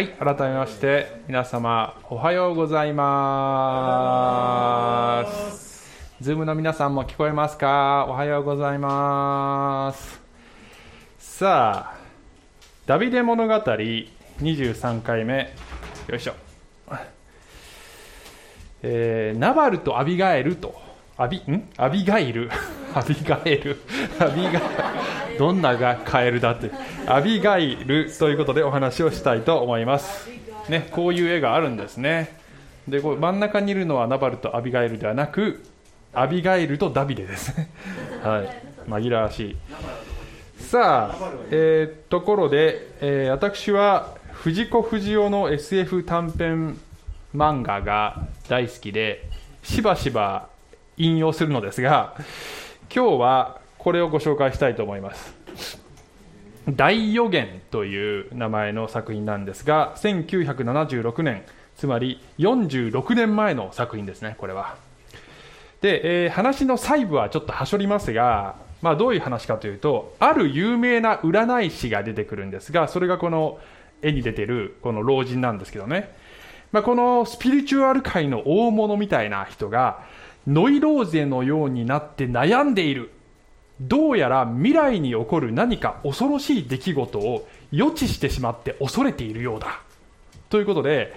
はい改めまして皆様おはようございます。ズームの皆さんも聞こえますか？おはようございます。さあダビデ物語23回目。よいしょ、えー、ナバルとアビガエルとアビん？アビガイル。アビガエル。アビガどんながカエルだって。アビガイルということでお話をしたいと思います。ねこういう絵があるんですね。でこう真ん中にいるのはナバルとアビガイルではなくアビガイルとダビデです はい。紛らわしい。さあ、えー、ところで、えー、私は藤子不二雄の SF 短編漫画が大好きでしばしば引用するのですが今日はこれをご紹介したいと思います。大予言という名前の作品なんですが1976年つまり46年前の作品ですねこれは。で、えー、話の細部はちょっとはしょりますが、まあ、どういう話かというとある有名な占い師が出てくるんですがそれがこの絵に出てるこの老人なんですけどね、まあ、このスピリチュアル界の大物みたいな人がノイローゼのようになって悩んでいる。どうやら未来に起こる何か恐ろしい出来事を予知してしまって恐れているようだ。ということで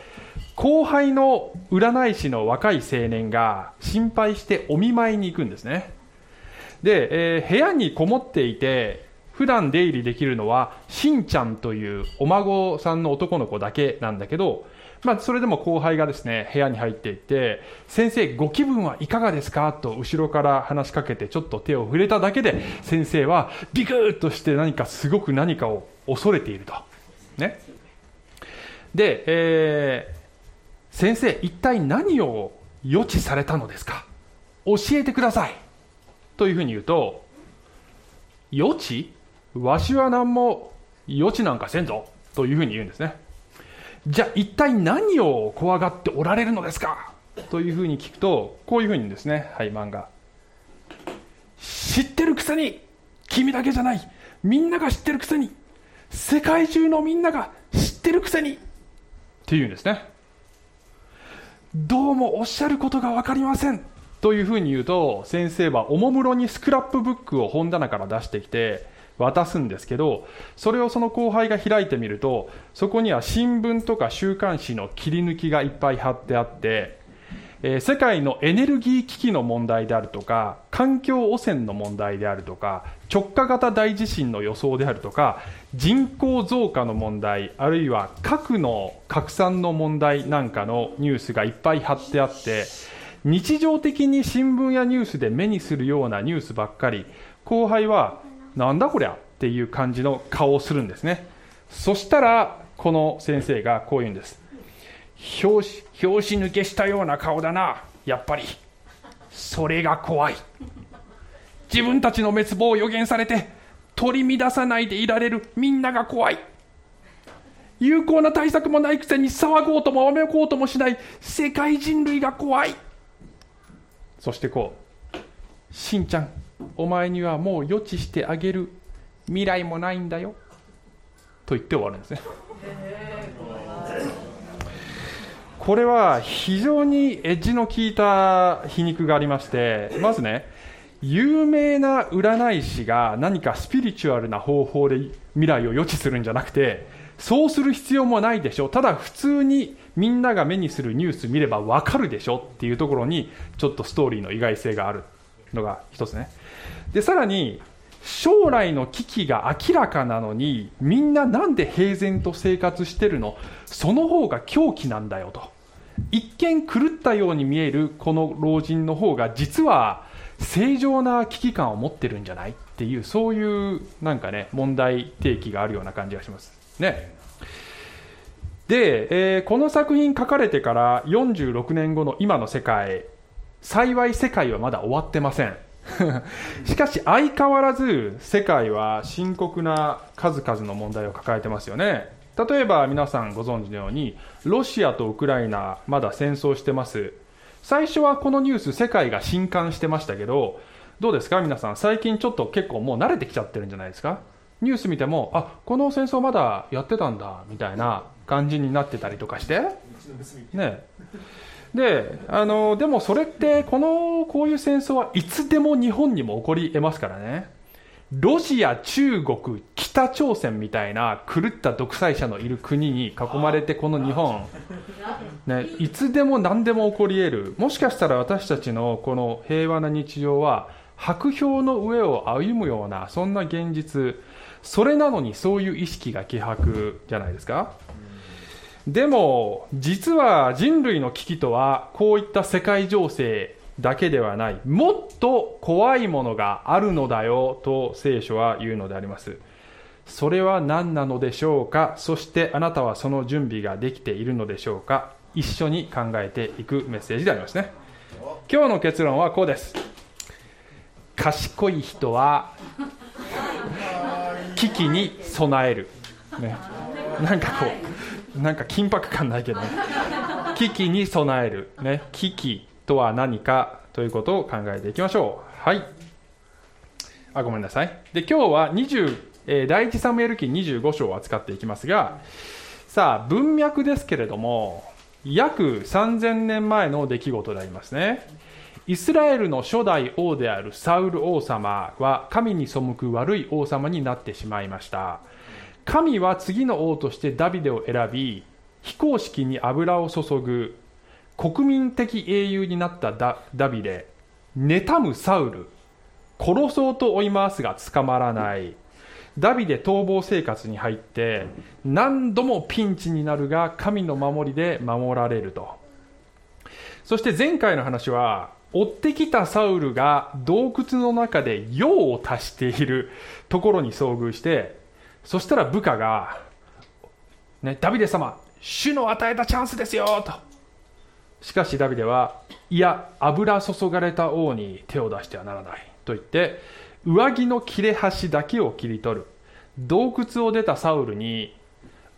後輩の占い師の若い青年が心配してお見舞いに行くんですね。で、えー、部屋にこもっていて普段出入りできるのはしんちゃんというお孫さんの男の子だけなんだけどまあ、それでも後輩がですね部屋に入っていて先生ご気分はいかがですか？と後ろから話しかけてちょっと手を触れただけで先生はビクッとして何かすごく何かを恐れていると。ね。で、えー、先生一体何を予知されたのですか？教えてください。というふうに言うと予知？わしは何も予知なんかせんぞ。というふうに言うんですね。じゃあ一体何を怖がっておられるのですか？というふうに聞くとこういうふうにですねはい漫画。知ってるくせに君だけじゃない。みんなが知ってるくせに世界中のみんなが知ってるくせに。っていうんですね。どうもおっしゃることが分かりません。というふうに言うと先生はおもむろにスクラップブックを本棚から出してきて渡すんですけどそれをその後輩が開いてみるとそこには新聞とか週刊誌の切り抜きがいっぱい貼ってあって、えー、世界のエネルギー危機の問題であるとか環境汚染の問題であるとか直下型大地震の予想であるとか人口増加の問題あるいは核の拡散の問題なんかのニュースがいっぱい貼ってあって日常的に新聞やニュースで目にするようなニュースばっかり。後輩はなんだこりゃっていう感じの顔をするんですね。そしたらこの先生がこう言うんです。拍子拍子抜けしたような顔だなやっぱり。それが怖い。自分たちの滅亡を予言されて取り乱さないでいられるみんなが怖い。有効な対策もないくせに騒ごうともわめこうともしない世界人類が怖い。そしてこうしんちゃんお前にはもう予知してあげる。未来もないんだよ。と言って終わるんですね。これは非常にエッジの効いた皮肉がありましてまずね有名な占い師が何かスピリチュアルな方法で未来を予知するんじゃなくてそうする必要もないでしょただ普通にみんなが目にするニュース見れば分かるでしょっていうところにちょっとストーリーの意外性があるのが一つね。でさらに将来の危機が明らかなのにみんななんで平然と生活してるの？その方が狂気なんだよと。一見狂ったように見えるこの老人の方が実は正常な危機感を持ってるんじゃない？っていうそういうなんかね問題提起があるような感じがします。ね。で、えー、この作品書かれてから46年後の今の世界幸い世界はまだ終わってません。しかし相変わらず世界は深刻な数々の問題を抱えてますよね。例えば皆さんご存知のようにロシアとウクライナまだ戦争してます。最初はこのニュース世界が震撼してましたけどどうですか？皆さん最近ちょっと結構もう慣れてきちゃってるんじゃないですか？ニュース見てもあこの戦争まだやってたんだみたいな感じになってたりとかして。ねであのでもそれってこのこういう戦争はいつでも日本にも起こり得ますからね。ロシア、中国、北朝鮮みたいな狂った独裁者のいる国に囲まれてこの日本、ね、いつでも何でも起こり得る。もしかしたら私たちのこの平和な日常は白氷の上を歩むようなそんな現実。それなのにそういう意識が希薄じゃないですかでも実は人類の危機とはこういった世界情勢だけではない。もっと怖いものがあるのだよと聖書は言うのであります。それは何なのでしょうか？そしてあなたはその準備ができているのでしょうか？一緒に考えていくメッセージでありますね。今日の結論はこうです。賢い人は危機に備える、ね、なんかこうなんか緊迫感ないけどね 危機に備える、ね、危機とは何かということを考えていきましょう。はい。あ、ごめんなさい。で、今日は20、えー、第一サムエル記25章を扱っていきますが、さあ、文脈ですけれども、約3000年前の出来事でありますね。イスラエルの初代王であるサウル王様は神に背く悪い王様になってしまいました。神は次の王としてダビデを選び、非公式に油を注ぐ国民的英雄になったダダビデ妬むサウル殺そうと追い回すが捕まらない。ダビデ逃亡生活に入って何度もピンチになるが神の守りで守られると。そして前回の話は追ってきたサウルが洞窟の中で用を足しているところに遭遇してそしたら部下が、ね、ダビデ様主の与えたチャンスですよと。しかしダビデは、いや、油注がれた王に手を出してはならない。と言って、上着の切れ端だけを切り取る。洞窟を出たサウルに、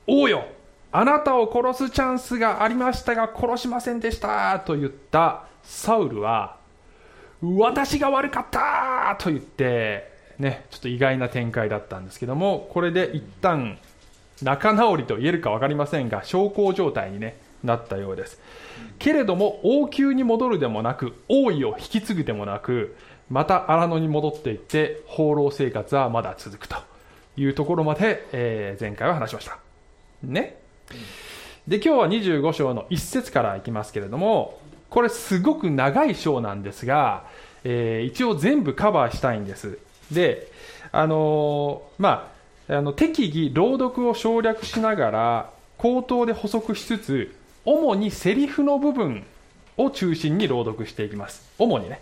王よあなたを殺すチャンスがありましたが殺しませんでした。と言ったサウルは、私が悪かった。と言って、ね、ちょっと意外な展開だったんですけども、これで一旦仲直りと言えるか分かりませんが、小康状態に、ね、なったようです。けれども王宮に戻るでもなく王位を引き継ぐでもなくまた荒野に戻っていって放浪生活はまだ続くというところまで、えー、前回は話しました。ね。で今日は25章の1節からいきますけれどもこれすごく長い章なんですが、えー、一応全部カバーしたいんです。であのー、まああの適宜朗読を省略しながら口頭で補足しつつ主にセリフの部分を中心に朗読していきます。主にね。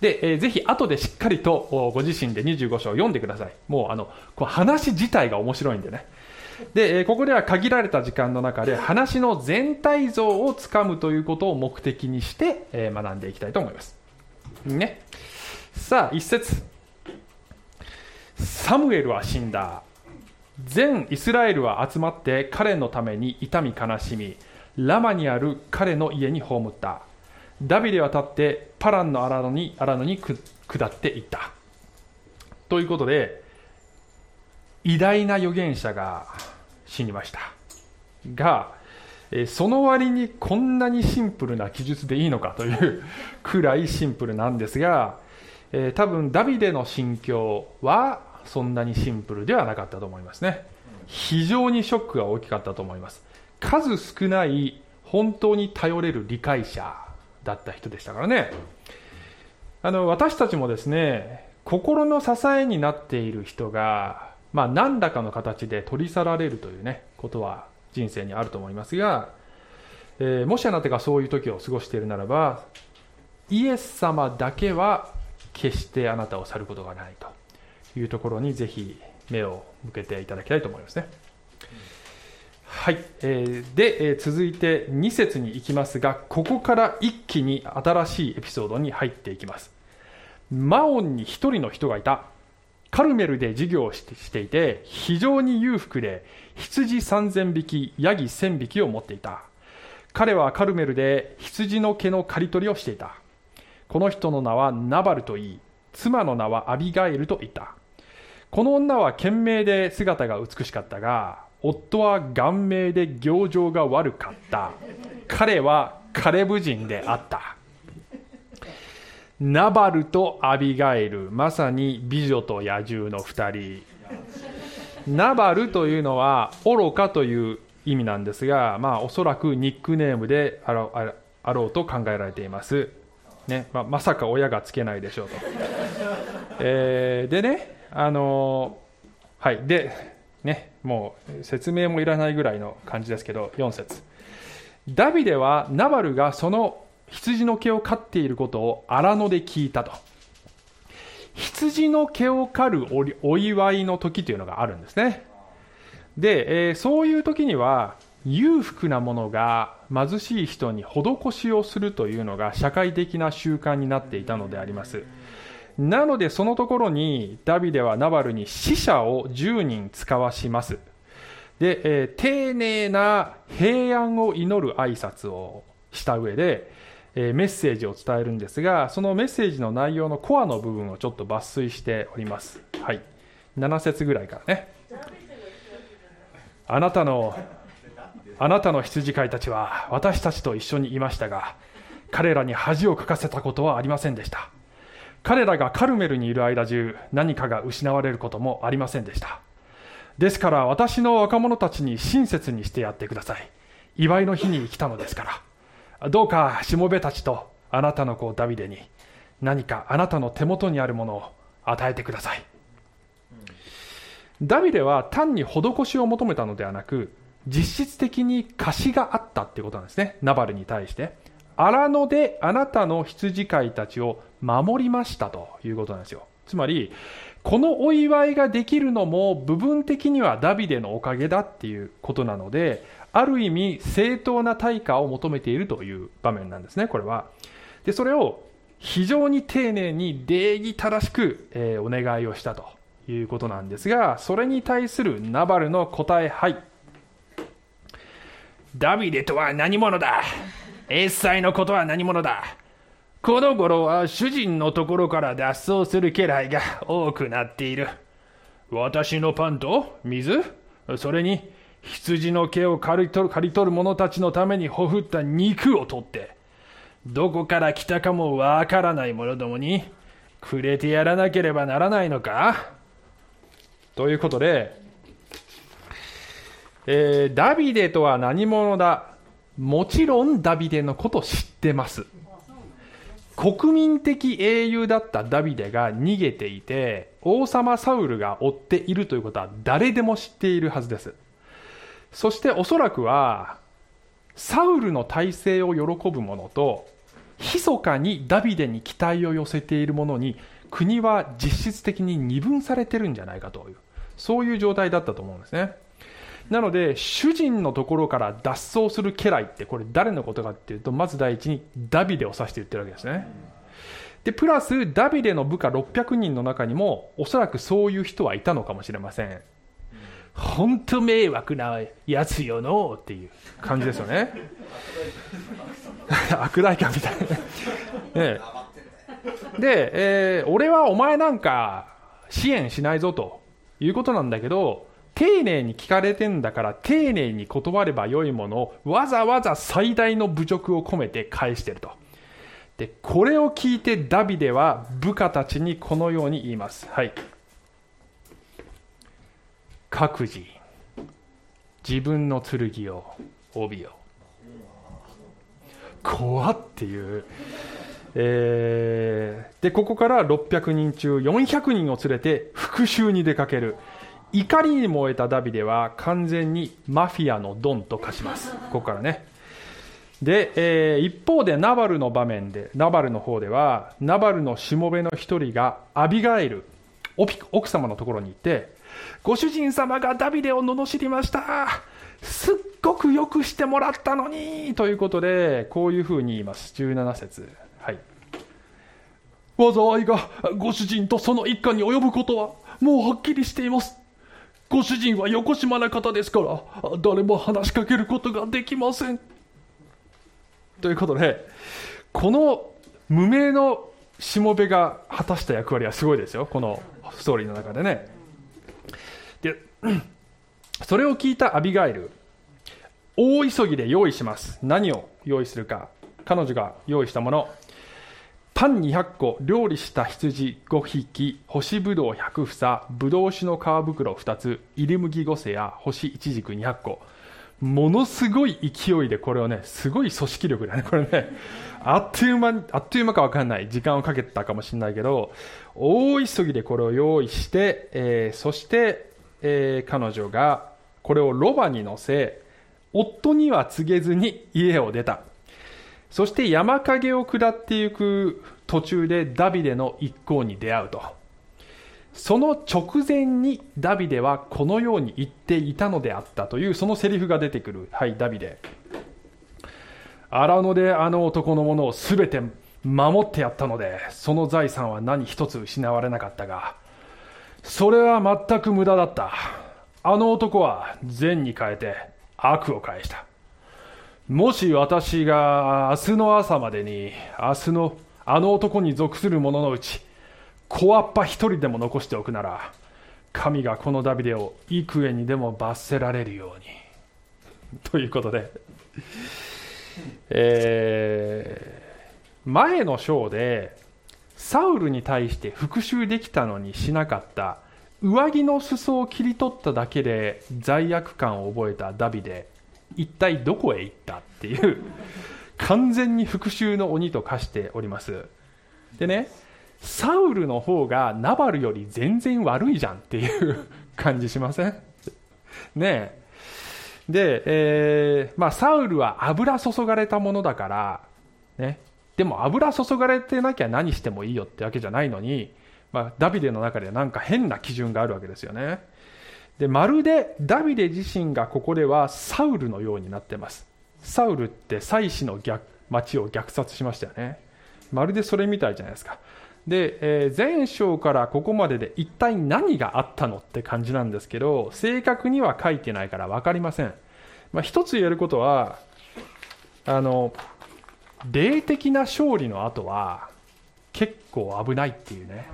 で、えー、ぜひ後でしっかりとご自身で25章を読んでください。もうあの、こう話自体が面白いんでね。で、え、ここでは限られた時間の中で話の全体像をつかむということを目的にして、え、学んでいきたいと思います。ね。さあ、一節。サムエルは死んだ。全イスラエルは集まって彼のために痛み悲しみ、ラマにある彼の家に葬った。ダビデは立ってパランの荒野に荒野に下っていった。ということで偉大な預言者が死にました。がその割にこんなにシンプルな記述でいいのかというくらいシンプルなんですが多分ダビデの心境はそんなにシンプルではなかったと思いますね。非常にショックが大きかったと思います。数少ない本当に頼れる理解者だった人でしたからね。あの私たちもですね心の支えになっている人が、まあ、何らかの形で取り去られるというねことは人生にあると思いますが、えー、もしあなたがそういう時を過ごしているならばイエス様だけは決してあなたを去ることがないと。いうところにぜひ目を向けていただきたいと思いますね。はい、えー、で、えー、続いて2節に行きますがここから一気に新しいエピソードに入っていきます。マオンに1人の人がいた。カルメルで授業をしていて非常に裕福で羊3000匹ヤギ1000匹を持っていた。彼はカルメルで羊の毛の刈り取りをしていた。この人の名はナバルといい妻の名はアビガエルと言った。この女は賢明で姿が美しかったが夫は顔面で行情が悪かった。彼はカレブ人であった。ナバルとアビガエルまさに美女と野獣の2人。ナバルというのは愚かという意味なんですが、まあ、おそらくニックネームであろあろうと考えられています、ね。まあ、まさか親がつけないでしょうと、えー、でねあの、はいでねもう説明もいらないぐらいの感じですけど4節ダビデはナバルがその羊の毛を刈っていることを荒野で聞いたと。羊の毛を刈るお祝いの時というのがあるんですね。で、えー、そういう時には、裕福なものが貧しい人に施しをするというのが社会的な習慣になっていたのであります。なのでそのところにダビデはナバルに死者を10人使わします。で、えー、丁寧な平安を祈る挨拶をした上で、えメッセージを伝えるんですがそのメッセージの内容のコアの部分をちょっと抜粋しております。はい。7節ぐらいからね。あなたのあなたの羊飼いたちは私たちと一緒にいましたが彼らに恥をかかせたことはありませんでした。彼らがカルメルにいる間中何かが失われることもありませんでした。ですから私の若者たちに親切にしてやってください。祝いの日に来たのですから。どうかしもべたちとあなたの子ダビデに何かあなたの手元にあるものを与えてください、ダビデは単に施しを求めたのではなく実質的に貸しがあったっていうことなんですね。ナバルに対して。荒野であなたの羊飼いたちを守りましたということなんですよつまりこのお祝いができるのも部分的にはダビデのおかげだっていうことなのである意味正当な対価を求めているという場面なんですね、これは。で、それを非常に丁寧に礼儀正しく、えー、お願いをしたということなんですが、それに対するナバルの答え、はい。ダビデとは何者だ？エッサイのことは何者だ？この頃は主人のところから脱走する家来が多くなっている。私のパンと水？それに羊の毛を刈り取る刈り取る者たちのためにほふった肉を取って、どこから来たかもわからない者どもにくれてやらなければならないのか？ということで、えー、ダビデとは何者だ？もちろんダビデのこと知ってます。国民的英雄だったダビデが逃げていて、王様サウルが追っているということは誰でも知っているはずです。そしておそらくはサウルの体制を喜ぶ者と密かにダビデに期待を寄せている者に国は実質的に二分されてるんじゃないかというそういう状態だったと思うんですねなので主人のところから脱走する家来ってこれ誰のことかっていうとまず第一にダビデを指して言ってるわけですね。でプラスダビデの部下600人の中にもおそらくそういう人はいたのかもしれません。本当迷惑なやつよのっていう感じですよね。悪代官みたいなね。で、えー、俺はお前なんか支援しないぞということなんだけど丁寧に聞かれてんだから丁寧に断ればよいものをわざわざ最大の侮辱を込めて返してると。でこれを聞いてダビデは部下たちにこのように言います。はい。各自自分の剣を帯よ怖っていう、えー、でここから600人中400人を連れて復讐に出かける。怒りに燃えたダビデは完全にマフィアのドンと化しますここからねで、えー、一方でナバルの場面でナバルの方ではナバルのしもべの一人がアビガエル奥様のところに行ってご主人様がダビデを罵りました。すっごくよくしてもらったのにということで、こういうふうに言います。17節。はい。災いがご主人とその一家に及ぶことはもうはっきりしています。ご主人はよこしまな方ですから、誰も話しかけることができません。ということで、この無名のしもべが果たした役割はすごいですよ、このストーリーの中でね。で それを聞いたアビガイル大急ぎで用意します何を用意するか彼女が用意したものパン200個料理した羊5匹干しぶどう100房ぶどう酒の皮袋2つ入り麦5世や干しいちじく200個。ものすごい勢いでこれをねすごい組織力だねこれね。あっという間あっという間か分かんない。時間をかけたかもしれないけど大急ぎでこれを用意して、えー、そして、えー、彼女がこれをロバに乗せ夫には告げずに家を出た。そして山陰を下っていく途中でダビデの一行に出会うと。その直前にダビデはこのように言っていたのであったというそのセリフが出てくる。はいダビデ。荒野であの男のものを全て守ってやったのでその財産は何一つ失われなかったがそれは全く無駄だった。あの男は善に変えて悪を返した。もし私が明日の朝までに明日のあの男に属する者のうち小っぱ一人でも残しておくなら神がこのダビデを幾重にでも罰せられるように。ということで、えー、前の章でサウルに対して復讐できたのにしなかった上着の裾を切り取っただけで罪悪感を覚えたダビデ。一体どこへ行ったっていう完全に復讐の鬼と化しております。でねサウルの方がナバルより全然悪いじゃんっていう感じしません？ねえ。で、えー、まあ、サウルは油注がれたものだから、ね、でも油注がれてなきゃ何してもいいよってわけじゃないのに、まあ、ダビデの中でなんか変な基準があるわけですよね。でまるでダビデ自身がここではサウルのようになってます。サウルって祭司の逆町を虐殺しましたよね。まるでそれみたいじゃないですか。で、えー、前章からここまでで一体何があったのって感じなんですけど正確には書いてないから分かりません、まあ、一つ言えることはあの霊的な勝利の後は結構危ないっていうね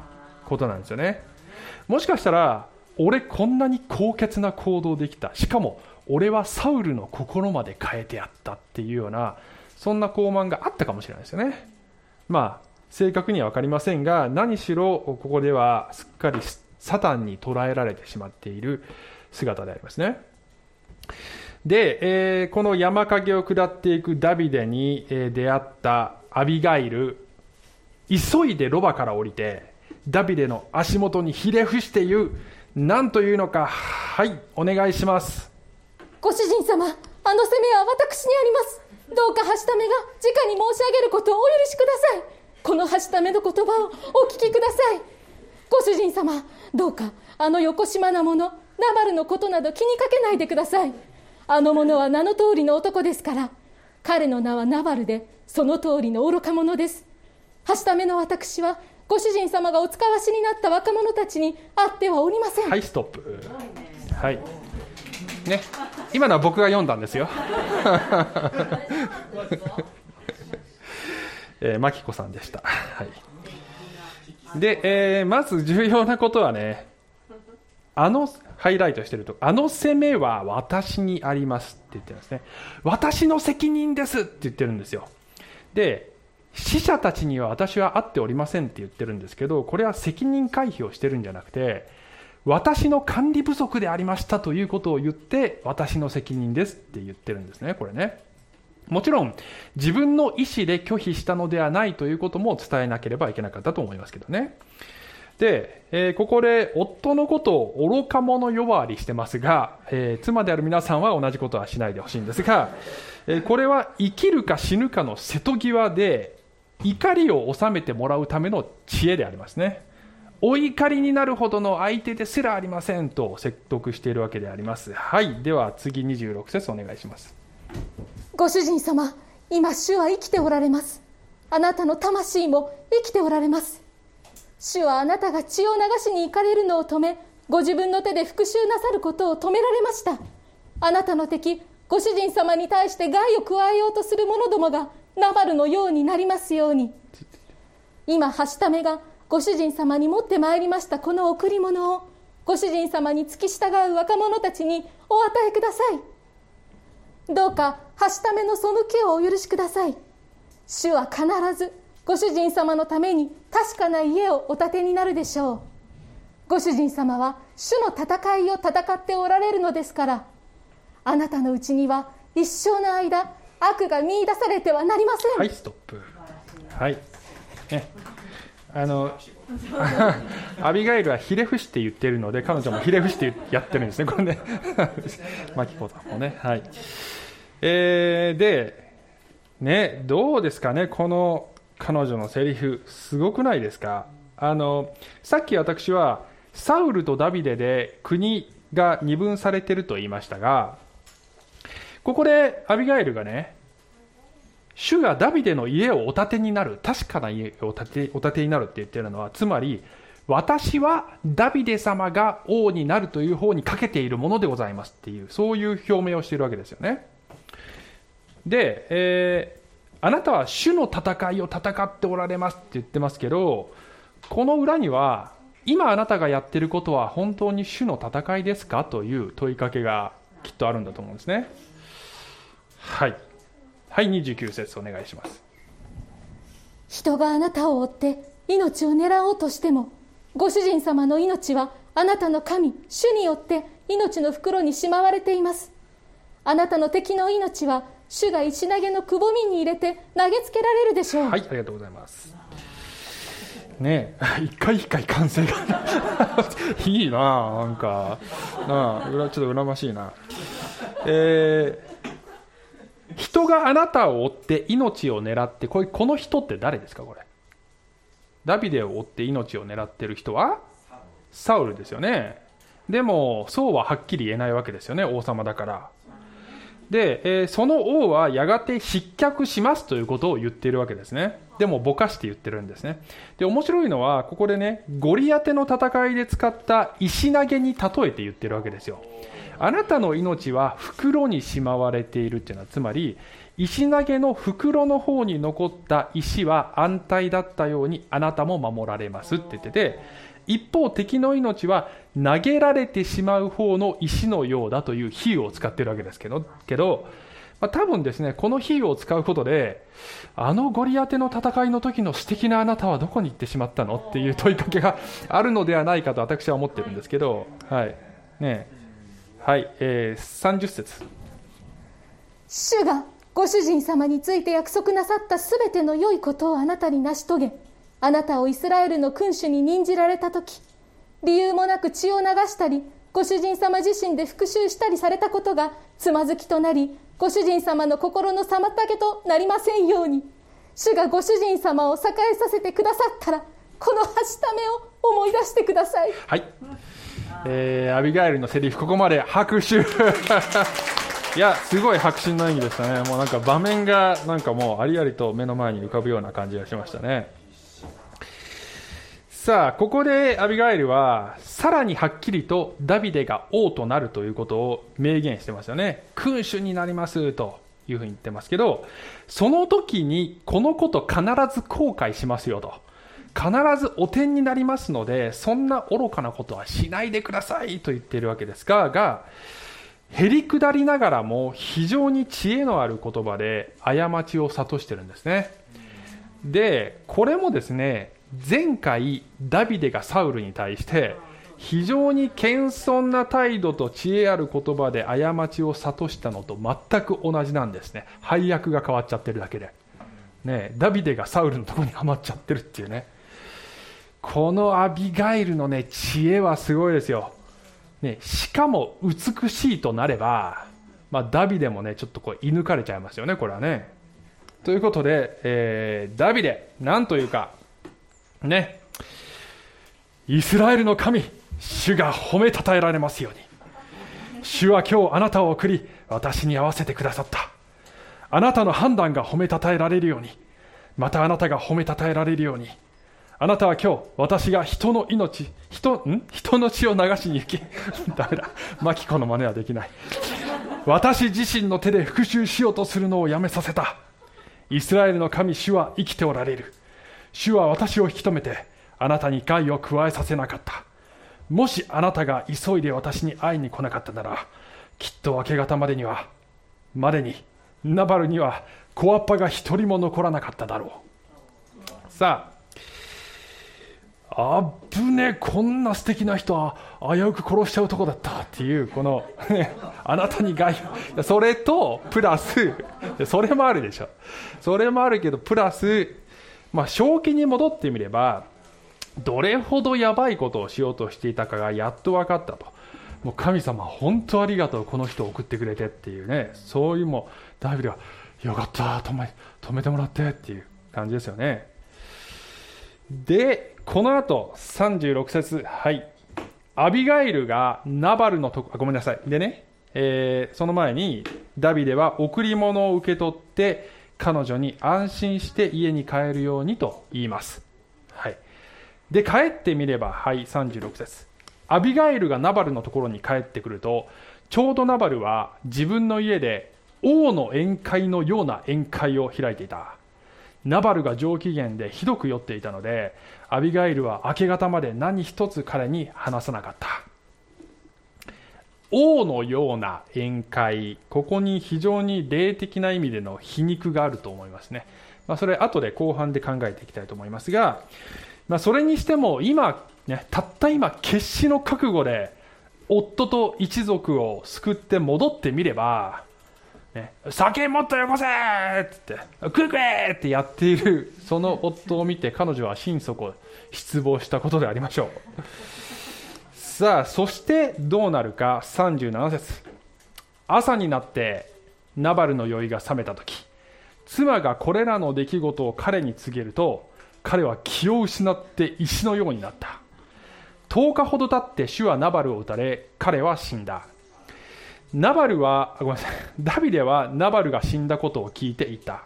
ことなんですよね。もしかしたら俺こんなに高潔な行動できた。しかも俺はサウルの心まで変えてやったっていうようなそんな高慢があったかもしれないですよね。まあ正確には分かりませんが何しろここではすっかりサタンに捉えられてしまっている姿でありますね。で、えー、この山陰を下っていくダビデに、え出会ったアビガイル。急いでロバから降りてダビデの足元にひれ伏して言う何というのか。はいお願いします。ご主人様あの責めは私にあります。どうかはしためが直に申し上げることをお許しください。このはしための言葉をお聞きください。ご主人様どうかあの横島な者ナバルのことなど気にかけないでください。あの者は名の通りの男ですから彼の名はナバルでその通りの愚か者です。はしための私はご主人様がお使わしになった若者たちに会ってはおりませんはいストップはいね今のは僕が読んだんですよ えー、マキコさんでした。はい。で、えー、まず重要なことはね、あの、ハイライトしてると、あの責めは私にありますって言ってるんですね。私の責任ですって言ってるんですよ。で、死者たちには私は会っておりませんって言ってるんですけど、これは責任回避をしてるんじゃなくて、私の管理不足でありましたということを言って、私の責任ですって言ってるんですね、これね。もちろん、自分の意思で拒否したのではないということも伝えなければいけなかったと思いますけどね。で、えー、ここで夫のことを愚か者呼ばわりしてますが、えー、妻である皆さんは同じことはしないでほしいんですが、えー、これは生きるか死ぬかの瀬戸際で、怒りを収めてもらうための知恵でありますね。お怒りになるほどの相手ですらありませんと説得しているわけであります。はい。では次26節お願いします。ご主人様今主は生きておられますあなたの魂も生きておられます主はあなたが血を流しに行かれるのを止めご自分の手で復讐なさることを止められましたあなたの敵ご主人様に対して害を加えようとする者どもがナバルのようになりますように。今はしためがご主人様に持ってまいりましたこの贈り物をご主人様に付き従う若者たちにお与えください。どうかはしための背きをお許しください。主は必ずご主人様のために確かな家をお建てになるでしょう。ご主人様は主の戦いを戦っておられるのですからあなたのうちには一生の間悪が見出されてはなりません。はいストップ。はい。ね。あの アビガイルはひれ伏して言ってるので彼女もひれ伏してやってるんですね。これね。マキコさんもね。はい。えー、でねどうですかね。この彼女のセリフ。すごくないですか？あのさっき私はサウルとダビデで国が二分されてると言いましたがここでアビガイルがね主がダビデの家をお建てになる確かな家を建てお建てになるって言ってるのはつまり私はダビデ様が王になるという方にかけているものでございますっていうそういう表明をしているわけですよね。で、えー、あなたは主の戦いを戦っておられますって言ってますけどこの裏には今あなたがやってることは本当に主の戦いですかという問いかけがきっとあるんだと思うんですね。はい。はい29節お願いします。人があなたを追って命を狙おうとしてもご主人様の命はあなたの神主によって命の袋にしまわれています。あなたの敵の命は主が石投げのくぼみに入れて投げつけられるでしょう。はいありがとうございます。ね 一回一回歓声が。いいななんか。なあちょっと羨ましいな。えー人があなたを追って命を狙ってこれこの人って誰ですかこれ？ダビデを追って命を狙ってる人は？サウルですよね。でもそうははっきり言えないわけですよね王様だから。で、えー、その王はやがて失脚しますということを言っているわけですね。でもぼかして言ってるんですね。で面白いのはここでねゴリアテの戦いで使った石投げに例えて言ってるわけですよ。あなたの命は袋にしまわれているっていうのはつまり石投げの袋の方に残った石は安泰だったようにあなたも守られますって言ってて一方敵の命は投げられてしまう方の石のようだという比喩を使ってるわけですけどけど、まあ、多分ですねこの比喩を使うことであのゴリアテの戦いの時の素敵なあなたはどこに行ってしまったのっていう問いかけがあるのではないかと私は思ってるんですけどはい。ねはい、えー、30節。主がご主人様について約束なさったすべての良いことをあなたに成し遂げあなたをイスラエルの君主に任じられた時理由もなく血を流したりご主人様自身で復讐したりされたことがつまずきとなりご主人様の心の妨げとなりませんように。主がご主人様を栄えさせてくださったらこのはしためを思い出してください。はいえー、アビガエルのセリフここまで拍手。いやすごい迫真の演技でしたね。もうなんか場面がなんかもうありありと目の前に浮かぶような感じがしましたね。さあここでアビガエルはさらにはっきりとダビデが王となるということを明言してますよね。君主になりますというふうに言ってますけどその時にこのこと必ず後悔しますよと。必ず汚点になりますので、そんな愚かなことはしないでくださいと言っているわけですが、が、へりくだりながらも非常に知恵のある言葉で過ちを諭してるんですね。で、これもですね、前回ダビデがサウルに対して非常に謙遜な態度と知恵ある言葉で過ちを諭したのと全く同じなんですね。配役が変わっちゃってるだけで。ね、ダビデがサウルのところにはまっちゃってるっていうね。このアビガイルのね、知恵はすごいですよ。ね、しかも美しいとなれば、まあ、ダビデもね、ちょっとこう、射抜かれちゃいますよね、これはね。ということで、えー、ダビデ、なんというか、ね、イスラエルの神、主が褒めたたえられますように。主は今日あなたを送り、私に合わせてくださった。あなたの判断が褒めたたえられるように、またあなたが褒めたたえられるように、あなたは今日、私が人の命、人、ん？人の血を流しに行き、ダメだ。マキコの真似はできない。私自身の手で復讐しようとするのをやめさせた。イスラエルの神主は生きておられる。主は私を引き止めて、あなたに害を加えさせなかった。もしあなたが急いで私に会いに来なかったならきっと明け方までにはまでにナバルには小アッパが一人も残らなかっただろうさああぶねこんな素敵な人は危うく殺しちゃうとこだったっていうこの、ね、あなたに害を。それとプラスそれもあるでしょ。それもあるけどプラスまあ正気に戻ってみればどれほどやばいことをしようとしていたかがやっと分かったと。もう神様本当ありがとうこの人を送ってくれてっていうね。そういうもうダビデはよかった止め止めてもらってっていう感じですよね。でこの後36節。はい。アビガイルがナバルのとこごめんなさい。でね、えー、その前にダビデは贈り物を受け取って彼女に安心して家に帰るようにと言います、はい、で帰ってみればはい36節。アビガイルがナバルのところに帰ってくるとちょうどナバルは自分の家で王の宴会のような宴会を開いていた。ナバルが上機嫌でひどく酔っていたのでアビガイルは明け方まで何一つ彼に話さなかった。王のような宴会ここに非常に霊的な意味での皮肉があると思いますね、まあ、それ後で後半で考えていきたいと思いますが、まあ、それにしても今ね、たった今決死の覚悟で夫と一族を救って戻ってみれば、酒もっとよこせーって言って食え食えってやっている その夫を見て彼女は心底失望したことでありましょう。さあそしてどうなるか37節。朝になってナバルの酔いが覚めた時。妻がこれらの出来事を彼に告げると彼は気を失って石のようになった。10日ほど経って主はナバルを撃たれ彼は死んだナバルはごめんなさいダビデはナバルが死んだことを聞いていた。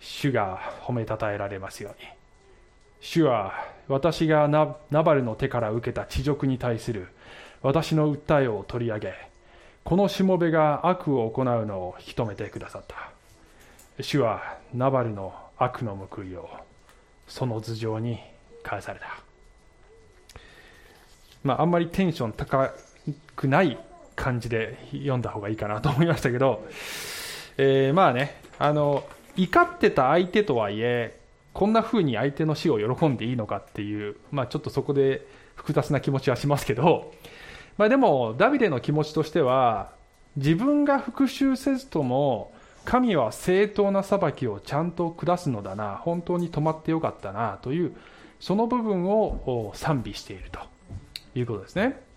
主が褒めたたえられますように。主は私がナバルの手から受けた恥辱に対する私の訴えを取り上げこのしもべが悪を行うのを引き止めてくださった。主はナバルの悪の報いをその頭上に返された。まあ、あんまりテンション高くない感じで読んだ方がいいかなと思いましたけど、えー、まあねあの怒ってた相手とはいえこんな風に相手の死を喜んでいいのかっていう、まあ、ちょっとそこで複雑な気持ちはしますけど、まあ、でもダビデの気持ちとしては自分が復讐せずとも神は正当な裁きをちゃんと下すのだな本当に止まってよかったなというその部分を賛美しているということですね。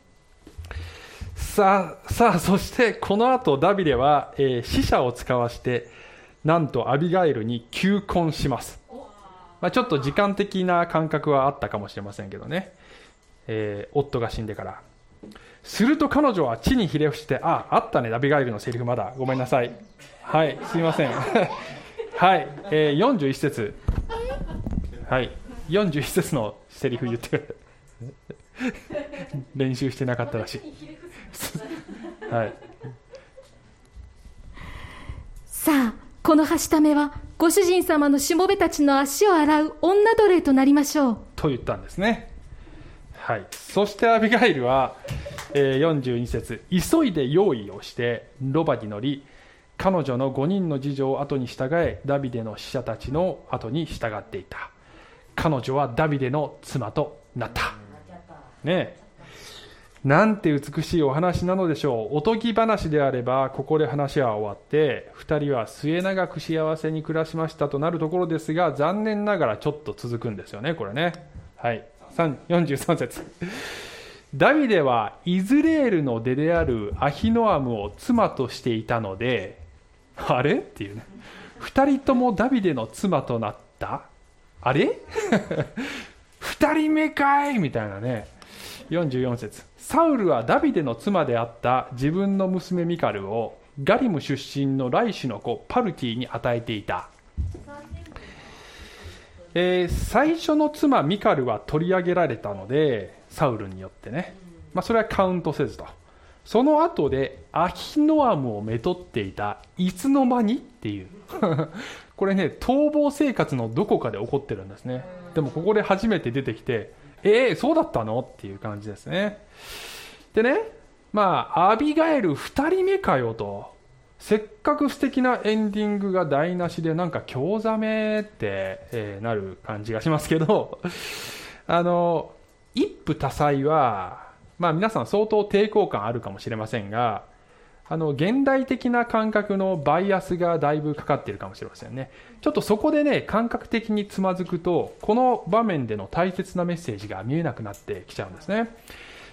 さあ、さあ、そしてこの後ダビデは、えー、死者を使わして、なんとアビガイルに求婚します。まあ、ちょっと時間的な感覚はあったかもしれませんけどね。えー、夫が死んでから。すると彼女は地にひれ伏して、あ、あったね、アビガイルのセリフまだ。ごめんなさい。はい、すみません。はい、えー、41節。はい、41節のセリフ言ってくれ。練習してなかったらしいはい。さあこのはしためはご主人様のしもべたちの足を洗う女奴隷となりましょう。と言ったんですね。はい。そしてアビガイルは、えー、42節。急いで用意をしてロバに乗り彼女の5人の次女を後に従えダビデの使者たちの後に従っていた。彼女はダビデの妻となった。ねなんて美しいお話なのでしょう。おとぎ話であればここで話は終わって2人は末永く幸せに暮らしましたとなるところですが残念ながらちょっと続くんですよねこれね。はい。43節。ダビデはイズレールの出であるアヒノアムを妻としていたのであれ？っていうね。2人ともダビデの妻となった？あれ？2人目かい！みたいなね。44節。サウルはダビデの妻であった自分の娘ミカルをガリム出身のライシの子パルティに与えていた、えー、最初の妻ミカルは取り上げられたのでサウルによってね、まあ、それはカウントせずと。その後でアヒノアムをめとっていたいつの間にっていう。これね逃亡生活のどこかで起こってるんですね。でもここで初めて出てきてえー、そうだったの？っていう感じですね。でねまあアビガエル2人目かよと。せっかく素敵なエンディングが台無しでなんか興ざめって、えー、なる感じがしますけど。あの一夫多妻はまあ皆さん相当抵抗感あるかもしれませんがあの現代的な感覚のバイアスがだいぶかかっているかもしれませんね。ちょっとそこでね感覚的につまずくとこの場面での大切なメッセージが見えなくなってきちゃうんですね。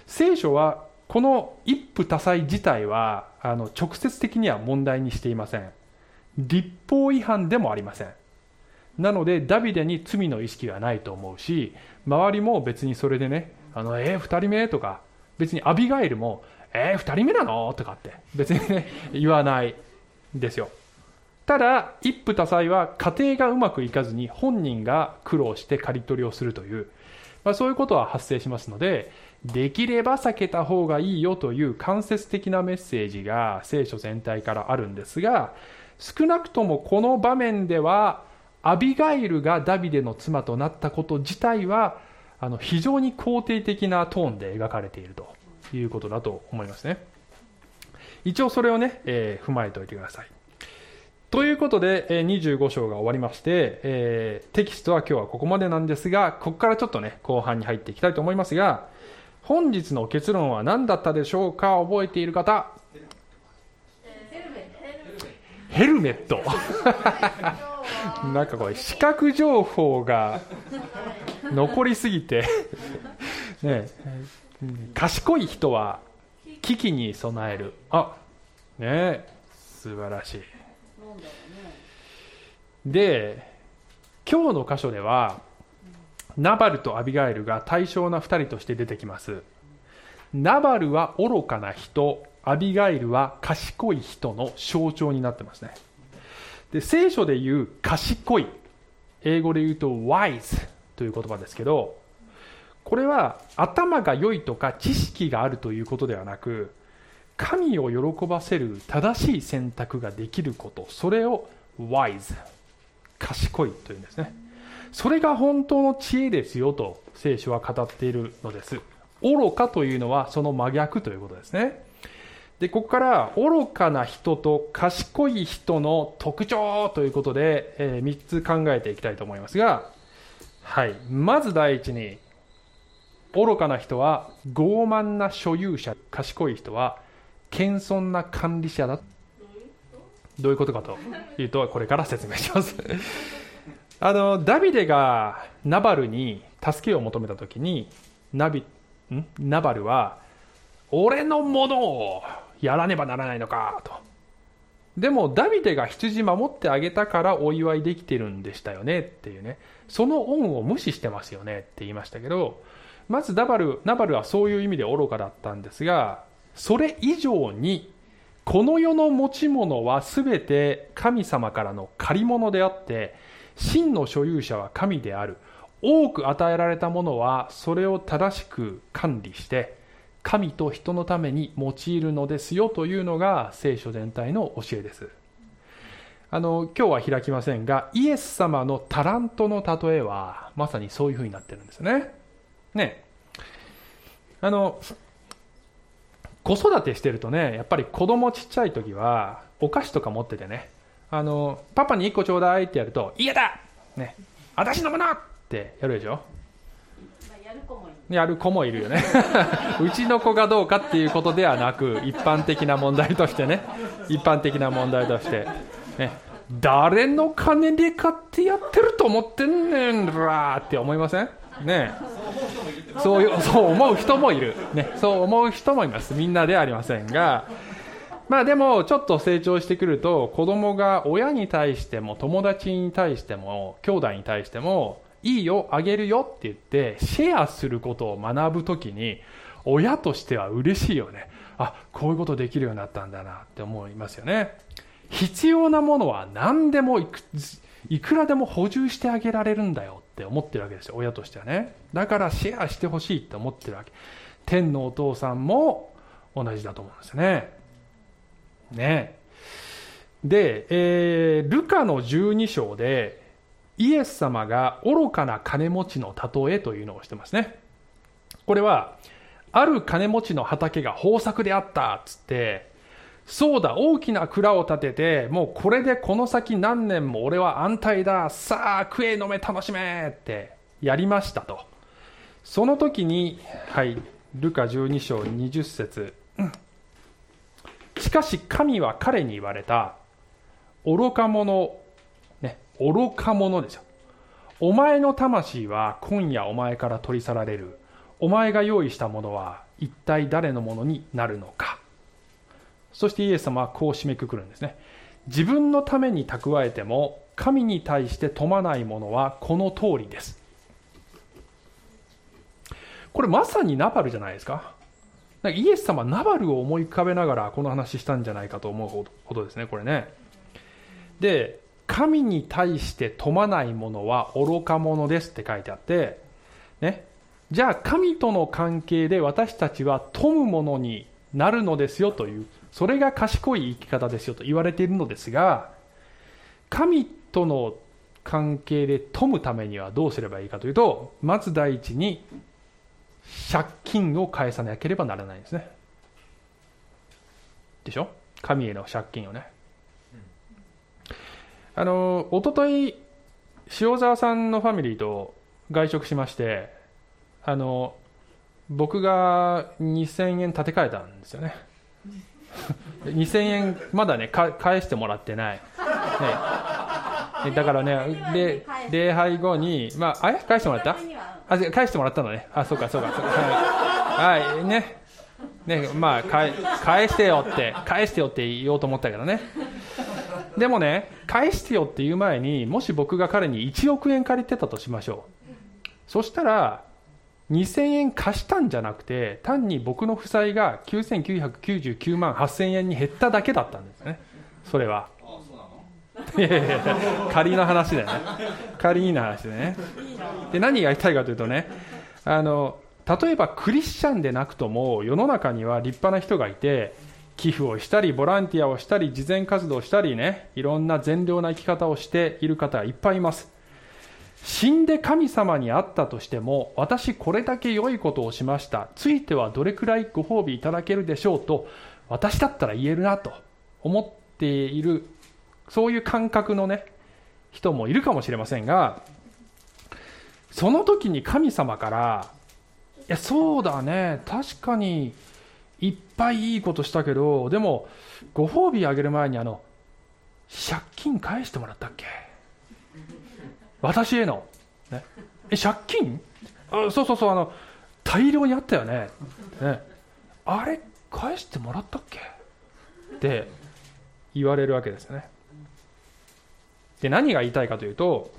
聖書はこの一夫多妻自体はあの直接的には問題にしていません。立法違反でもありません。なのでダビデに罪の意識はないと思うし周りも別にそれでねあのえー、2人目とか別にアビガイルもえー、2人目なの？とかって別にね 言わないですよ。ただ一夫多妻は家庭がうまくいかずに本人が苦労して刈り取りをするという、まあ、そういうことは発生しますのでできれば避けた方がいいよという間接的なメッセージが聖書全体からあるんですが少なくともこの場面ではアビガイルがダビデの妻となったこと自体はあの非常に肯定的なトーンで描かれていると。いうことだと思いますね。一応それをね、えー、踏まえておいてください。ということで、えー、25章が終わりまして、えー、テキストは今日はここまでなんですが、ここからちょっとね、後半に入っていきたいと思いますが、本日の結論は何だったでしょうか？覚えている方？ヘルメット。なんかこれ視覚情報が残りすぎて。ね賢い人は危機に備える。あね素晴らしい。で今日の箇所ではナバルとアビガエルが対象な2人として出てきます。ナバルは愚かな人アビガイルは賢い人の象徴になってますね。で聖書で言う賢い英語で言うと wise という言葉ですけどこれは頭が良いとか知識があるということではなく神を喜ばせる正しい選択ができることそれを wise 賢いというんですね。それが本当の知恵ですよと聖書は語っているのです。愚かというのはその真逆ということですね。でここから愚かな人と賢い人の特徴ということで、えー、3つ考えていきたいと思いますがはい。まず第一に愚かな人は傲慢な所有者賢い人は謙遜な管理者だ。どういうことかというとこれから説明します。あのダビデがナバルに助けを求めた時にナビん？ナバルは俺のものをやらねばならないのかと。でもダビデが羊守ってあげたからお祝いできてるんでしたよねっていうね。その恩を無視してますよねって言いましたけどまずダバルナバルはそういう意味で愚かだったんですがそれ以上にこの世の持ち物は全て神様からの借り物であって真の所有者は神である。多く与えられたものはそれを正しく管理して神と人のために用いるのですよというのが聖書全体の教えです。あの今日は開きませんがイエス様のタラントの例えはまさにそういうふうになってるんですね。ね。あの子育てしてるとねやっぱり子供ちっちゃい時はお菓子とか持っててねあのパパに1個ちょうだいってやると嫌だ!ね私のものってやるでしょ?やる子もいるよね。うちの子がどうかっていうことではなく一般的な問題としてね。一般的な問題として、ね、誰の金で買ってやってると思ってんねんらって思いません?ねそういうそう思う人もいる、ね、そう思う人もいます。みんなではありませんが。まあでもちょっと成長してくると子供が親に対しても友達に対しても兄弟に対してもいいよあげるよって言ってシェアすることを学ぶ時に親としては嬉しいよね。あこういうことできるようになったんだなって思いますよね。必要なものは何でもいくいくらでも補充してあげられるんだよって思ってるわけですよ。親としてはね。だからシェアしてほしいって思ってるわけ。天のお父さんも同じだと思うんですね。ね。で、えー、ルカの12章でイエス様が愚かな金持ちの例えというのをしてますね。これはある金持ちの畑が豊作であったっつってそうだ大きな蔵を建ててもうこれでこの先何年も俺は安泰だ。さあ食え飲め楽しめってやりましたと。その時にはいルカ12章20節。しかし神は彼に言われた。愚か者ね愚か者ですよ。お前の魂は今夜お前から取り去られる。お前が用意したものは一体誰のものになるのか。そしてイエス様はこう締めくくるんですね。自分のために蓄えても神に対して富まないものはこの通りです。これまさにナバルじゃないですか。かイエス様ナバルを思い浮かべながらこの話したんじゃないかと思うほどですねこれね。で神に対して富まないものは愚か者ですって書いてあってね。じゃあ神との関係で私たちは富むものになるのですよというそれが賢い生き方ですよと言われているのですが神との関係で富むためにはどうすればいいかというとまず第一に借金を返さなければならないんですね。でしょ？神への借金をね。あの一昨日塩沢さんのファミリーと外食しましてあの僕が2000円立て替えたんですよね。2000円まだね返してもらってない、ね、だからねで礼拝後に、まあ、あ返してもらった？あ返してもらったのね。あそうかそうかそうか。はい、はい、ね。ねまあ返返してよって返してよって言おうと思ったけどね。でもね返してよって言う前にもし僕が彼に1億円借りてたとしましょう。そしたら2000円貸したんじゃなくて単に僕の負債が9999万8000円に減っただけだったんですね。それは。いやいや仮の話だよね。仮の話でね。で何が言いたいかというとねあの例えばクリスチャンでなくとも世の中には立派な人がいて寄付をしたりボランティアをしたり慈善活動をしたりねいろんな善良な生き方をしている方がいっぱいいます死んで神様に会ったとしても私これだけ良いことをしました。ついてはどれくらいご褒美いただけるでしょうと私だったら言えるなと思っているそういう感覚のね人もいるかもしれませんがその時に神様からいやそうだね確かにいっぱいいいことしたけどでもご褒美あげる前にあの借金返してもらったっけ？私への、ね、え借金？あそうそうそうあの大量にあったよね。ね。あれ返してもらったっけ？って言われるわけですね。で何が言いたいかというと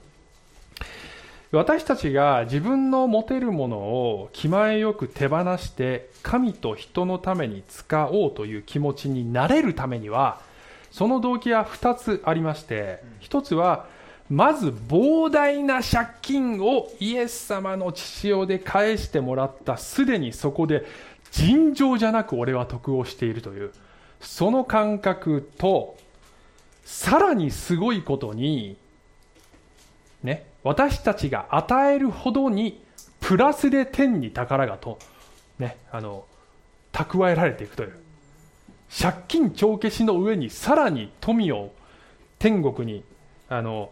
私たちが自分の持てるものを気前よく手放して神と人のために使おうという気持ちになれるためにはその動機は2つありまして1つはまず膨大な借金をイエス様の父親で返してもらったすでにそこで尋常じゃなく俺は得をしているというその感覚とさらにすごいことにね私たちが与えるほどにプラスで天に宝がとねあの蓄えられていくという。借金帳消しの上にさらに富を天国にあの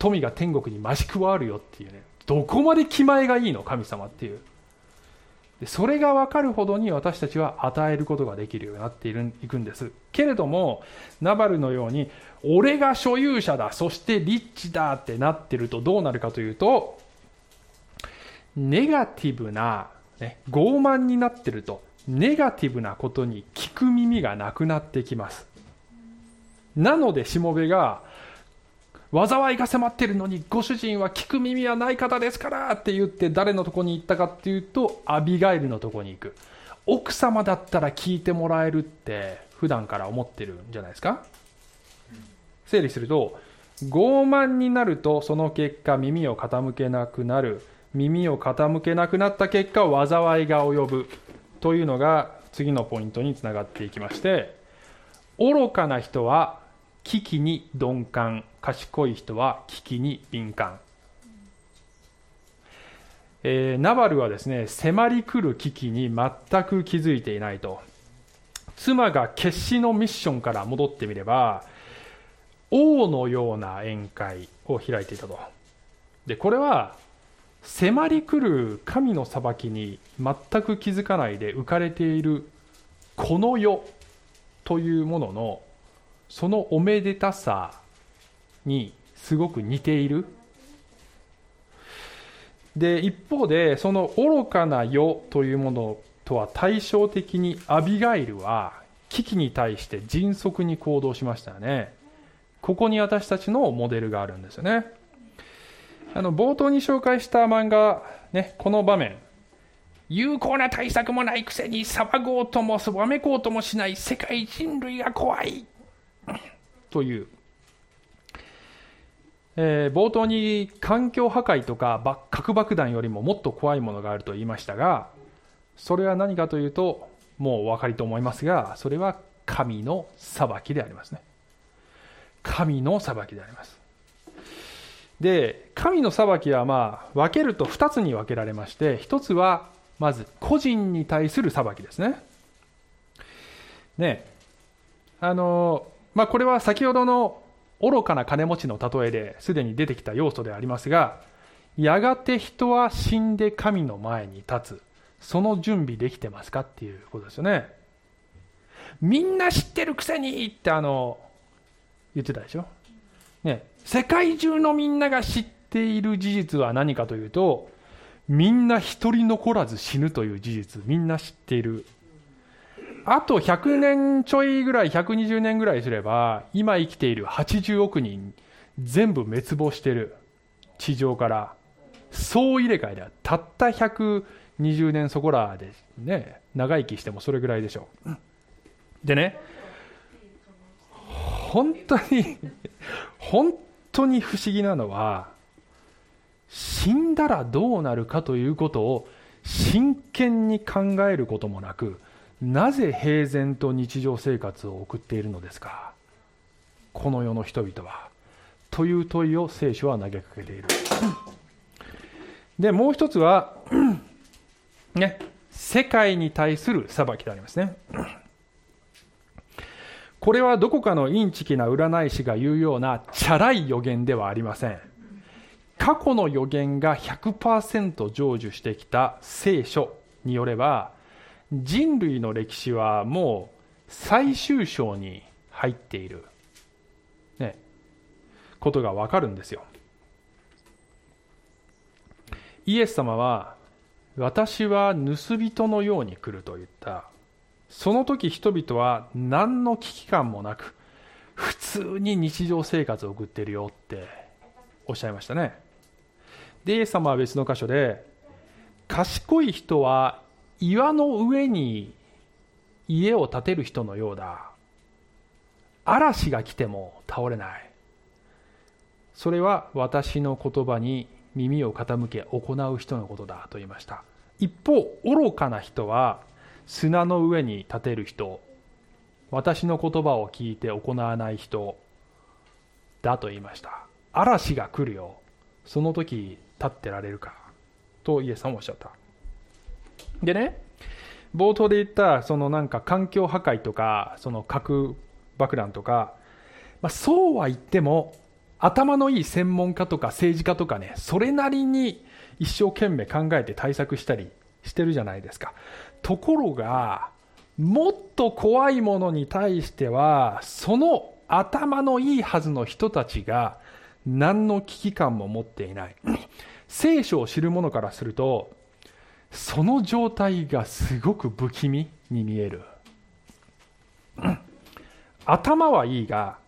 富が天国に増し加わるよっていうね。どこまで気前がいいの？神様っていう。でそれが分かるほどに私たちは与えることができるようになっているいくんです。けれどもナバルのように俺が所有者だそしてリッチだってなってるとどうなるかというとネガティブな、ね、傲慢になってるとネガティブなことに聞く耳がなくなってきます。なのでしもべが災いが迫ってるのにご主人は聞く耳はない方ですからって言って誰のとこに行ったかっていうとアビガイルのとこに行く。奥様だったら聞いてもらえるって普段から思ってるんじゃないですか？整理すると傲慢になるとその結果耳を傾けなくなる。耳を傾けなくなった結果災いが及ぶ。というのが次のポイントにつながっていきまして愚かな人は危機に鈍感。賢い人は危機に敏感。えー、ナバルはですね迫り来る危機に全く気づいていないと。妻が決死のミッションから戻ってみれば王のような宴会を開いていたと。でこれは迫り来る神の裁きに全く気づかないで浮かれているこの世というもののそのおめでたさにすごく似ている。で一方でその愚かな世というものとは対照的にアビガイルは危機に対して迅速に行動しましたよね。ここに私たちのモデルがあるんですよね。あの冒頭に紹介した漫画、ね、この場面。有効な対策もないくせに騒ごうともわめこうともしない世界人類が怖い。という。えー、冒頭に環境破壊とか核爆弾よりももっと怖いものがあると言いましたがそれは何かというともうお分かりと思いますがそれは神の裁きでありますね。神の裁きであります。で神の裁きはまあ分けると2つに分けられまして1つはまず個人に対する裁きですね。ねあのまあこれは先ほどの愚かな金持ちの例えですでに出てきた要素でありますがやがて人は死んで神の前に立つ。その準備できてますかっていうことですよね。みんな知ってるくせにってあの言ってたでしょ、ね、世界中のみんなが知っている事実は何かというとみんな一人残らず死ぬという事実みんな知っている。あと100年ちょいぐらい、120年ぐらいすれば、今生きている80億人、全部滅亡してる。地上から。総入れ替えでは、たった120年そこらでね、長生きしてもそれぐらいでしょう。でね、本当に本当に不思議なのは、死んだらどうなるかということを真剣に考えることもなく、なぜ平然と日常生活を送っているのですか？この世の人々は。という問いを聖書は投げかけている。でもう一つはね世界に対する裁きでありますね。これはどこかのインチキな占い師が言うようなチャラい予言ではありません。過去の予言が100%成就してきた聖書によれば人類の歴史はもう最終章に入っている、ね、ことがわかるんですよ。イエス様は私は盗人のように来ると言ったその時人々は何の危機感もなく普通に日常生活を送ってるよっておっしゃいましたねでイエス様は別の箇所で賢い人は岩の上に家を建てる人のようだ。嵐が来ても倒れない。それは私の言葉に耳を傾け行う人のことだと言いました。一方愚かな人は砂の上に立てる人私の言葉を聞いて行わない人だと言いました。嵐が来るよ。その時立ってられるか。とイエスさんおっしゃった。でね、冒頭で言った、そのなんか環境破壊とか、その核爆弾とか、まあ、そうは言っても、頭のいい専門家とか政治家とかね、それなりに一生懸命考えて対策したりしてるじゃないですか。ところが、もっと怖いものに対しては、その頭のいいはずの人たちが何の危機感も持っていない。聖書を知る者からすると、その状態がすごく不気味に見える、頭はいいが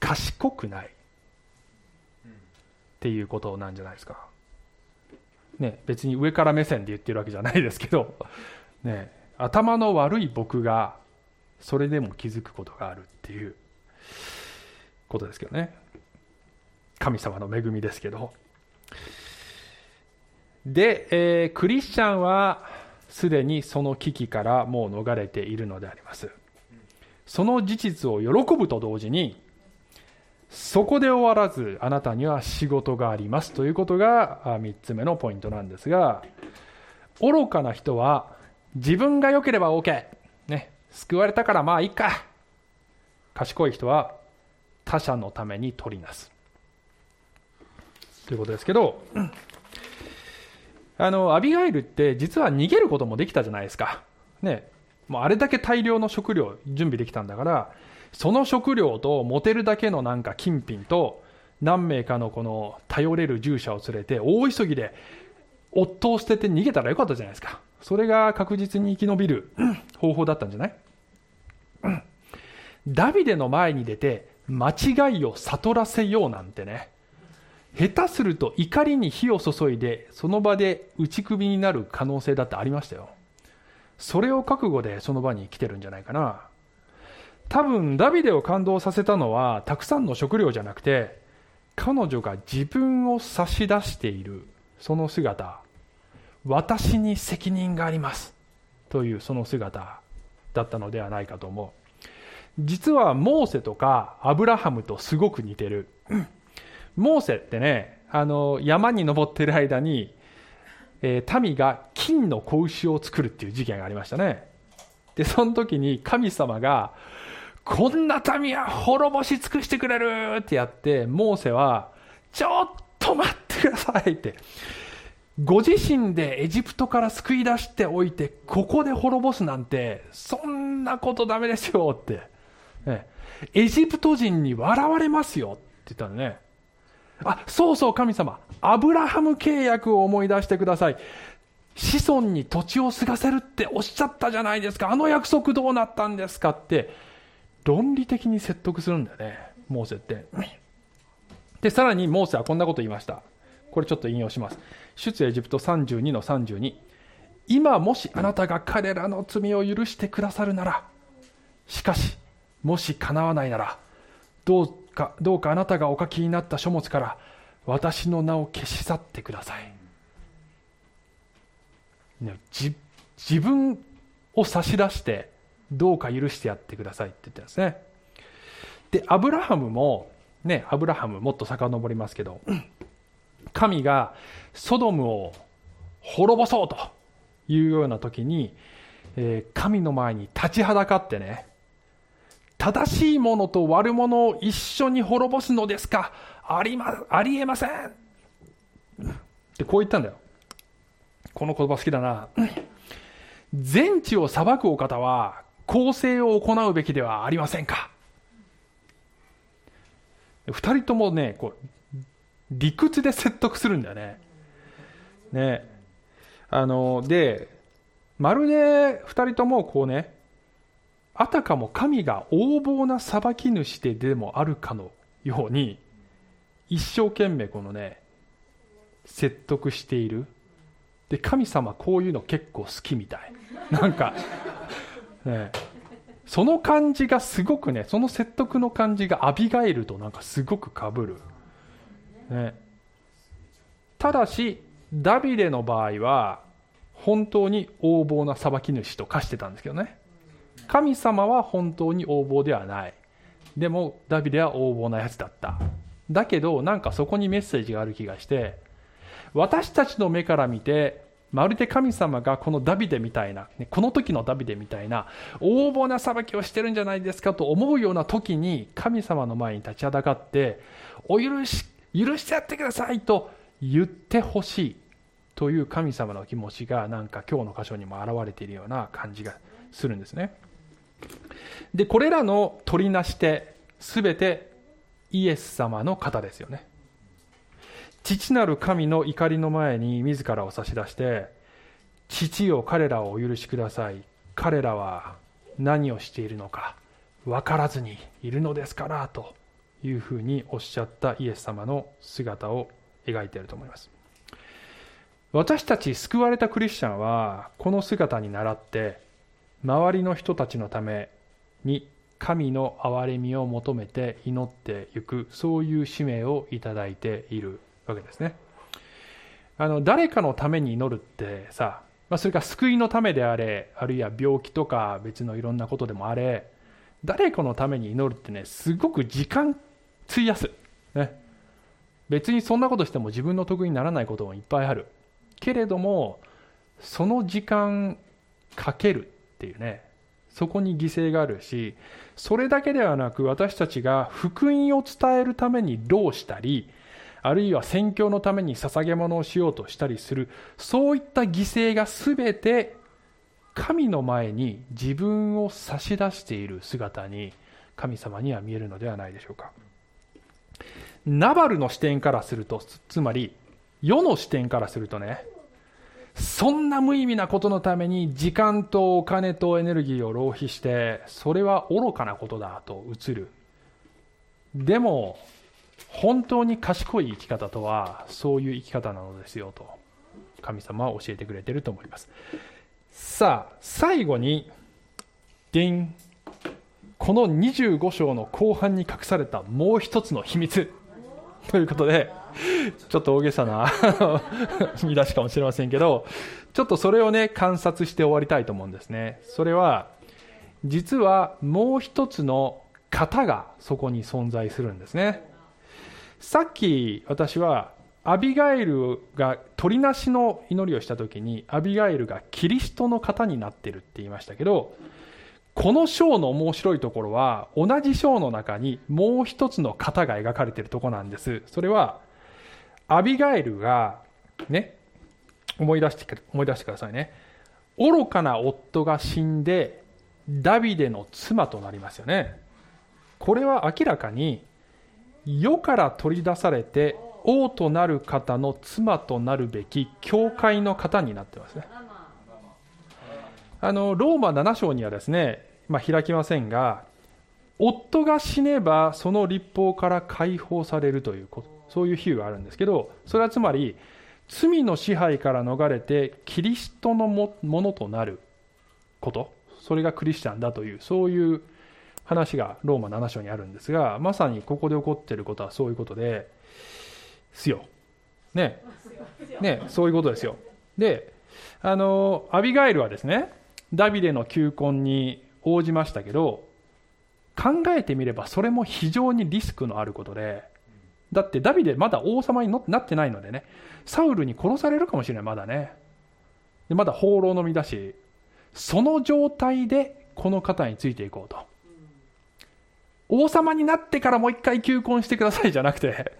賢くない。っていうことなんじゃないですか、ね、別に上から目線で言ってるわけじゃないですけど、ね、頭の悪い僕がそれでも気づくことがあるっていうことですけどね。神様の恵みですけど。で、えー、クリスチャンはすでにその危機からもう逃れているのであります。その事実を喜ぶと同時に、そこで終わらずあなたには仕事がありますということが3つ目のポイントなんですが愚かな人は自分が良ければ OK、ね、救われたからまあいいか。賢い人は他者のために取りなす。ということですけどあのアビガイルって実は逃げることもできたじゃないですか、ね、もうあれだけ大量の食料準備できたんだからその食料と持てるだけのなんか金品と何名かのこの頼れる従者を連れて大急ぎで夫を捨てて逃げたらよかったじゃないですか。それが確実に生き延びる方法だったんじゃない？ダビデの前に出て間違いを悟らせようなんてね。下手すると怒りに火を注いでその場で打ち首になる可能性だってありましたよ。それを覚悟でその場に来てるんじゃないかな。多分ダビデを感動させたのはたくさんの食料じゃなくて彼女が自分を差し出しているその姿。私に責任があります。というその姿だったのではないかと思う。実はモーセとかアブラハムとすごく似てる。モーセってねあの山に登ってる間に、えー、民が金の子牛を作るっていう事件がありましたねでその時に神様がこんな民は滅ぼし尽くしてくれるってやって、モーセは、ちょっと待ってくださいって。ご自身でエジプトから救い出しておいて、ここで滅ぼすなんて、そんなことダメですよって。ね、エジプト人に笑われますよって言ったのね。あ、そうそう神様。アブラハム契約を思い出してください。子孫に土地を継がせるっておっしゃったじゃないですか。あの約束どうなったんですかって。論理的に説得するんだよね、モーセって。で、さらにモーセはこんなこと言いました。これちょっと引用します。出エジプト32の32。今もしあなたが彼らの罪を許してくださるなら、しかし、もし叶わないなら、どうか、どうかあなたがお書きになった書物から私の名を消し去ってください。自自分を差し出してどうか許してやってくださいって言ってますね。で、アブラハムも、ね、アブラハムもっと遡りますけど、神がソドムを滅ぼそうというような時に、えー、神の前に立ちはだかってね、正しいものと悪者を一緒に滅ぼすのですか？ありま、ありえません。ってこう言ったんだよ。この言葉好きだな。全地を裁くお方は公正を行うべきではありませんか？二人ともねこう理屈で説得するんだよね。ね。あのでまるで二人ともこうねあたかも神が横暴な裁き主ででもあるかのように一生懸命このね説得している。で神様こういうの結構好きみたい。なんか ね、その感じがすごくねその説得の感じがアビガイルとなんかすごくかぶる、ね、ただしダビデの場合は本当に横暴な裁き主と化してたんですけどね。神様は本当に横暴ではない。でもダビデは横暴なやつだった。だけどなんかそこにメッセージがある気がして私たちの目から見てまるで神様がこのダビデみたいな、この時のダビデみたいな横暴な裁きをしてるんじゃないですかと思うような時に神様の前に立ちはだかってお許し許してやってくださいと言ってほしい。という神様の気持ちがなんか今日の箇所にも表れているような感じがするんですね。でこれらの取りなし手全てイエス様の方ですよね。父なる神の怒りの前に自らを差し出して父よ彼らをお許しください。彼らは何をしているのか分からずにいるのですからというふうにおっしゃったイエス様の姿を描いていると思います。私たち救われたクリスチャンはこの姿に倣って周りの人たちのために神の憐れみを求めて祈っていくそういう使命をいただいているわけですね。あの誰かのために祈るってさ、まあ、それが救いのためであれあるいは病気とか別のいろんなことでもあれ誰かのために祈るってねすごく時間費やす、ね、別にそんなことしても自分の得意にならないこともいっぱいある。けれどもその時間かける。っていうね。そこに犠牲があるしそれだけではなく私たちが福音を伝えるために労したりあるいは宣教のために捧げ物をしようとしたりするそういった犠牲が全て神の前に自分を差し出している姿に神様には見えるのではないでしょうか。ナバルの視点からするとつまり世の視点からするとねそんな無意味なことのために時間とお金とエネルギーを浪費してそれは愚かなことだと映る。でも本当に賢い生き方とはそういう生き方なのですよと神様は教えてくれていると思います。さあ最後にデンこの25章の後半に隠されたもう一つの秘密。ということでちょっと大げさな 見出しかもしれませんけど、ちょっとそれをね、観察して終わりたいと思うんですね。それは、実はもう一つの型がそこに存在するんですね。さっき私は、アビガエルが鳥なしの祈りをした時に、アビガエルがキリストの型になってるって言いましたけど、この章の面白いところは、同じ章の中にもう一つの型が描かれているところなんです。それは、アビガエルが、ね、思い出して思い出してくださいね。愚かな夫が死んで、ダビデの妻となりますよね。これは明らかに、世から取り出されて、王となる方の妻となるべき教会の方になってますね。あの、ローマ7章にはですね、まあ、開きませんが、夫が死ねばその立法から解放されるということ。そういう比喩があるんですけどそれはつまり罪の支配から逃れてキリストのものとなることそれがクリスチャンだというそういう話がローマ7章にあるんですがまさにここで起こっていることはそういうことですよ。ねねそういうことですよ。であのアビガイルはですねダビデの求婚に応じましたけど考えてみればそれも非常にリスクのあることでだってダビデまだ王様になってないのでね、サウルに殺されるかもしれない、まだね。でまだ放浪の身だし、その状態でこの方についていこうと。王様になってからもう一回求婚してくださいじゃなくて、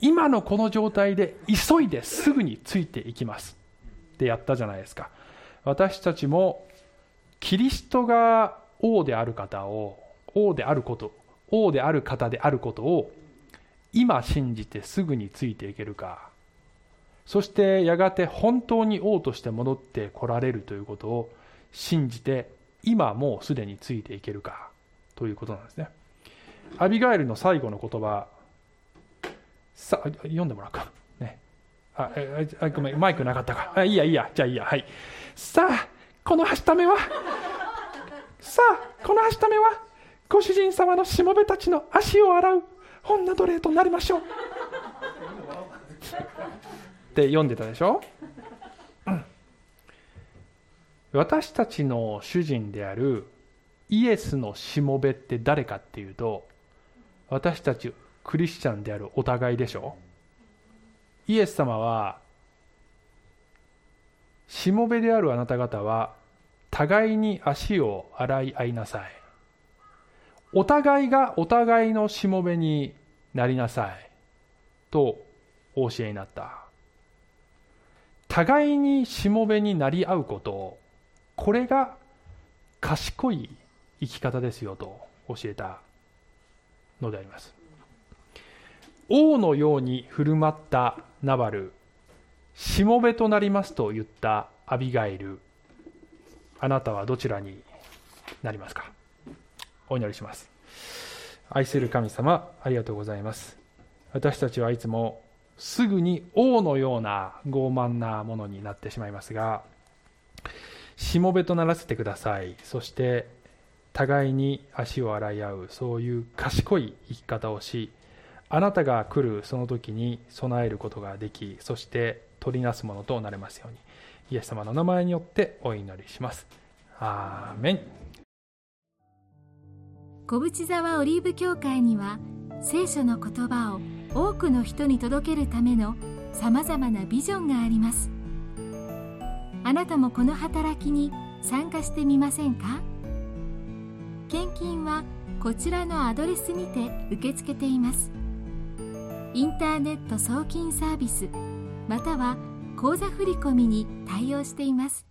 今のこの状態で急いですぐについていきますってやったじゃないですか。私たちもキリストが王である方を、王であること、王である方であることを今信じてすぐについていけるか。そしてやがて本当に王として戻ってこられるということを信じて今もうすでについていけるか。ということなんですね。アビガエルの最後の言葉。さ読んでもらうか。ね。ああごめん。マイクなかったか。あいいやいいや。じゃあいいや。はい。さあこのはしためは？さあこのはしためは？ご主人様のしもべたちの足を洗う。女奴隷となりましょう。って読んでたでしょ、うん、私たちの主人であるイエスのしもべって誰かっていうと私たちクリスチャンであるお互いでしょ？イエス様はしもべであるあなた方は互いに足を洗い合いなさい。お互いがお互いのしもべになりなさい。とお教えになった。互いにしもべになり合うことこれが賢い生き方ですよと教えたのであります。王のように振る舞ったナバル。しもべとなりますと言ったアビガイルあなたはどちらになりますか？お祈りします。愛する神様ありがとうございます。私たちはいつもすぐに王のような傲慢なものになってしまいますがしもべとならせてください。そして互いに足を洗い合うそういう賢い生き方をしあなたが来るその時に備えることができそして取りなすものとなれますようにイエス様の名前によってお祈りします。アーメン。小淵沢オリーブ教会には聖書の言葉を多くの人に届けるためのさまざまなビジョンがあります。あなたもこの働きに参加してみませんか？献金はこちらのアドレスにて受け付けています。インターネット送金サービスまたは口座振込に対応しています。